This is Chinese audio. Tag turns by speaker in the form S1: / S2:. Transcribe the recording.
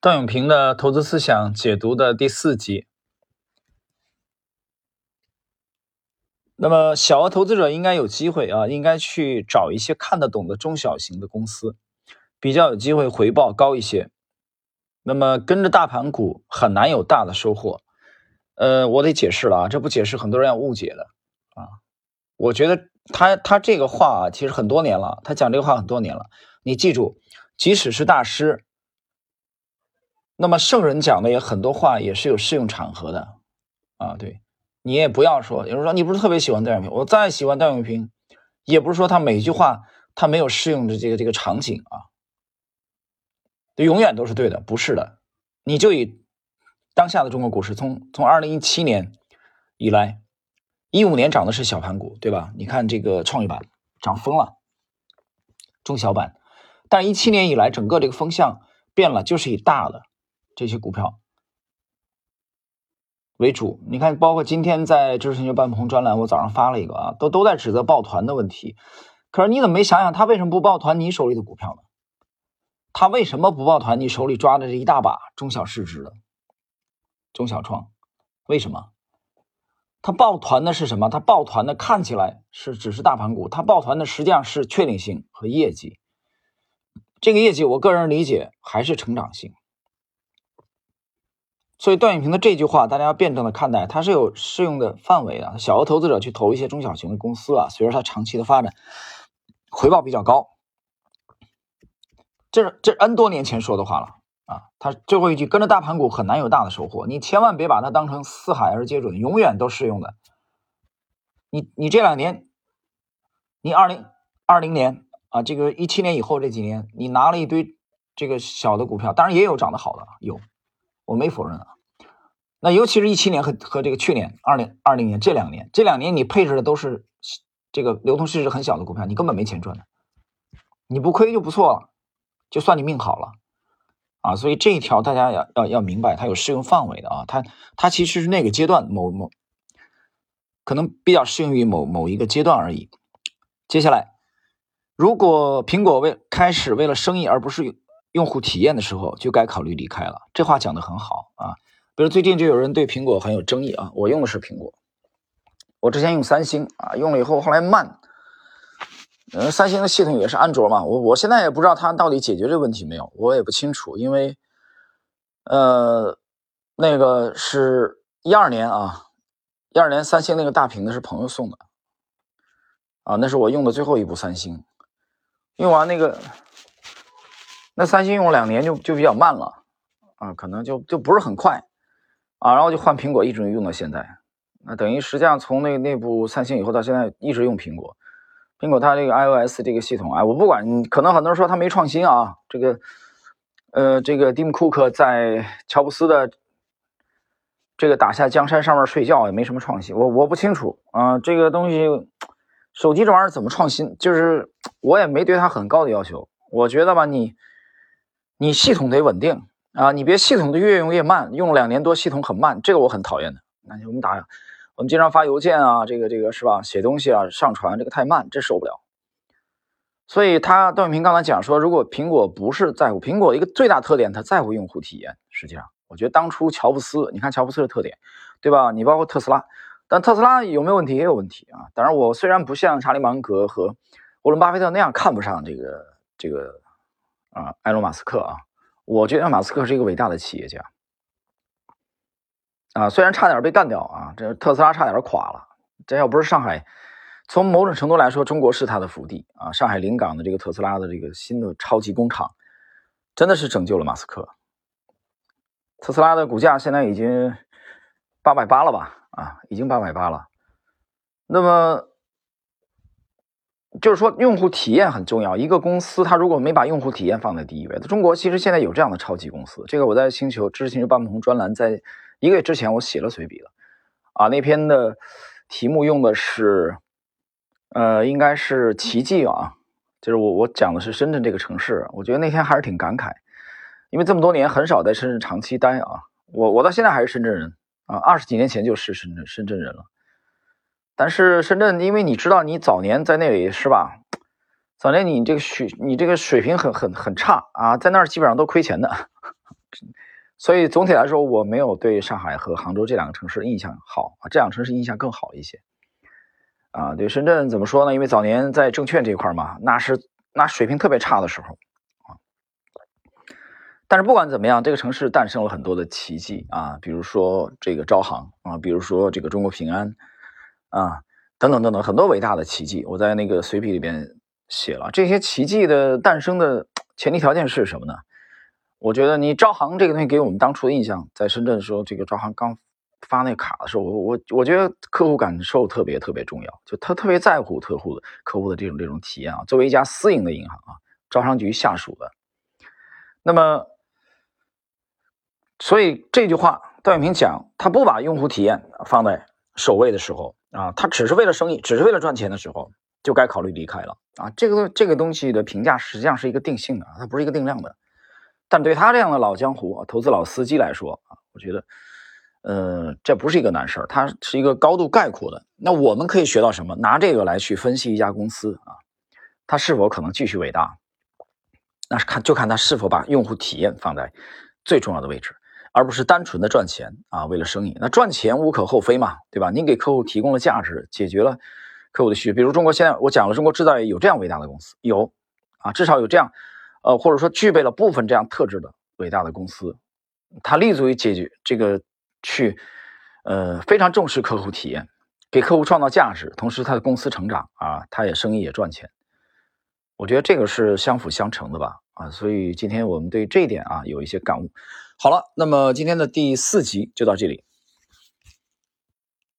S1: 段永平的投资思想解读的第四集。那么，小额投资者应该有机会啊，应该去找一些看得懂的中小型的公司，比较有机会回报高一些。那么，跟着大盘股很难有大的收获。呃，我得解释了啊，这不解释很多人要误解的啊。我觉得他他这个话啊，其实很多年了，他讲这个话很多年了。你记住，即使是大师。那么圣人讲的也很多话也是有适用场合的，啊，对你也不要说，有人说你不是特别喜欢段永平，我再喜欢段永平，也不是说他每一句话他没有适用的这个这个场景啊，永远都是对的，不是的，你就以当下的中国股市，从从二零一七年以来，一五年涨的是小盘股，对吧？你看这个创业板涨疯了，中小板，但一七年以来整个这个风向变了，就是以大的。这些股票为主，你看，包括今天在知识星球半鹏专栏，我早上发了一个啊，都都在指责抱团的问题。可是你怎么没想想，他为什么不抱团你手里的股票呢？他为什么不抱团你手里抓的这一大把中小市值的中小创？为什么？他抱团的是什么？他抱团的看起来是只是大盘股，他抱团的实际上是确定性和业绩。这个业绩，我个人理解还是成长性。所以段永平的这句话，大家要辩证的看待，它是有适用的范围的。小额投资者去投一些中小型的公司啊，随着它长期的发展，回报比较高。这是这 N 多年前说的话了啊。他最后一句，跟着大盘股很难有大的收获，你千万别把它当成四海而皆准，永远都适用的。你你这两年，你二零二零年啊，这个一七年以后这几年，你拿了一堆这个小的股票，当然也有涨得好的，有。我没否认啊，那尤其是一七年和和这个去年二零二零年这两年，这两年你配置的都是这个流通市值很小的股票，你根本没钱赚的，你不亏就不错了，就算你命好了啊。所以这一条大家要要要明白，它有适用范围的啊，它它其实是那个阶段某某可能比较适用于某某一个阶段而已。接下来，如果苹果为开始为了生意而不是。用户体验的时候就该考虑离开了，这话讲的很好啊。比如最近就有人对苹果很有争议啊，我用的是苹果，我之前用三星啊，用了以后后来慢，嗯，三星的系统也是安卓嘛，我我现在也不知道它到底解决这个问题没有，我也不清楚，因为呃，那个是一二年啊，一二年三星那个大屏的是朋友送的啊，那是我用的最后一部三星，用完那个。那三星用两年就就比较慢了，啊，可能就就不是很快，啊，然后就换苹果，一直用到现在。那等于实际上从那那部三星以后到现在一直用苹果。苹果它这个 iOS 这个系统，哎，我不管，可能很多人说它没创新啊。这个，呃，这个蒂姆·库克在乔布斯的这个打下江山上面睡觉也没什么创新，我我不清楚啊。这个东西，手机这玩意儿怎么创新？就是我也没对它很高的要求。我觉得吧，你。你系统得稳定啊！你别系统的越用越慢，用两年多系统很慢，这个我很讨厌的。那我们打，我们经常发邮件啊，这个这个是吧？写东西啊，上传这个太慢，这受不了。所以他段永平刚才讲说，如果苹果不是在乎苹果一个最大特点，它在乎用户体验。实际上，我觉得当初乔布斯，你看乔布斯的特点，对吧？你包括特斯拉，但特斯拉有没有问题？也有问题啊。当然，我虽然不像查理芒格和沃伦巴菲特那样看不上这个这个。啊，埃隆·马斯克啊，我觉得马斯克是一个伟大的企业家啊，虽然差点被干掉啊，这特斯拉差点垮了。这要不是上海，从某种程度来说，中国是他的福地啊。上海临港的这个特斯拉的这个新的超级工厂，真的是拯救了马斯克。特斯拉的股价现在已经八百八了吧？啊，已经八百八了。那么。就是说，用户体验很重要。一个公司，它如果没把用户体验放在第一位，中国其实现在有这样的超级公司。这个我在星球知识星球半鹏专栏，在一个月之前我写了随笔了，啊，那篇的题目用的是，呃，应该是奇迹啊，就是我我讲的是深圳这个城市。我觉得那天还是挺感慨，因为这么多年很少在深圳长期待啊，我我到现在还是深圳人啊，二十几年前就是深圳深圳人了。但是深圳，因为你知道，你早年在那里是吧？早年你这个水，你这个水平很很很差啊，在那儿基本上都亏钱的 所以总体来说，我没有对上海和杭州这两个城市印象好啊，这两个城市印象更好一些。啊，对深圳怎么说呢？因为早年在证券这块嘛，那是那水平特别差的时候啊。但是不管怎么样，这个城市诞生了很多的奇迹啊，比如说这个招行啊，比如说这个中国平安啊，等等等等，很多伟大的奇迹。我在那个随笔里边写了这些奇迹的诞生的前提条件是什么呢？我觉得你招行这个东西给我们当初的印象，在深圳的时候，这个招行刚发那卡的时候，我我我觉得客户感受特别特别重要，就他特别在乎客户的客户的这种这种体验啊。作为一家私营的银行啊，招商局下属的，那么，所以这句话段永平讲，他不把用户体验放在守卫的时候啊，他只是为了生意，只是为了赚钱的时候，就该考虑离开了啊。这个这个东西的评价实际上是一个定性的，它不是一个定量的。但对他这样的老江湖、投资老司机来说啊，我觉得，呃，这不是一个难事儿，它是一个高度概括的。那我们可以学到什么？拿这个来去分析一家公司啊，它是否可能继续伟大？那是看就看它是否把用户体验放在最重要的位置，而不是单纯的赚钱啊，为了生意。那赚钱无可厚非嘛，对吧？您给客户提供了价值，解决了客户的需求。比如中国现在我讲了，中国制造业有这样伟大的公司，有啊，至少有这样。呃，或者说具备了部分这样特质的伟大的公司，它立足于解决这个去，呃，非常重视客户体验，给客户创造价值，同时它的公司成长啊，它也生意也赚钱。我觉得这个是相辅相成的吧，啊，所以今天我们对这一点啊有一些感悟。好了，那么今天的第四集就到这里。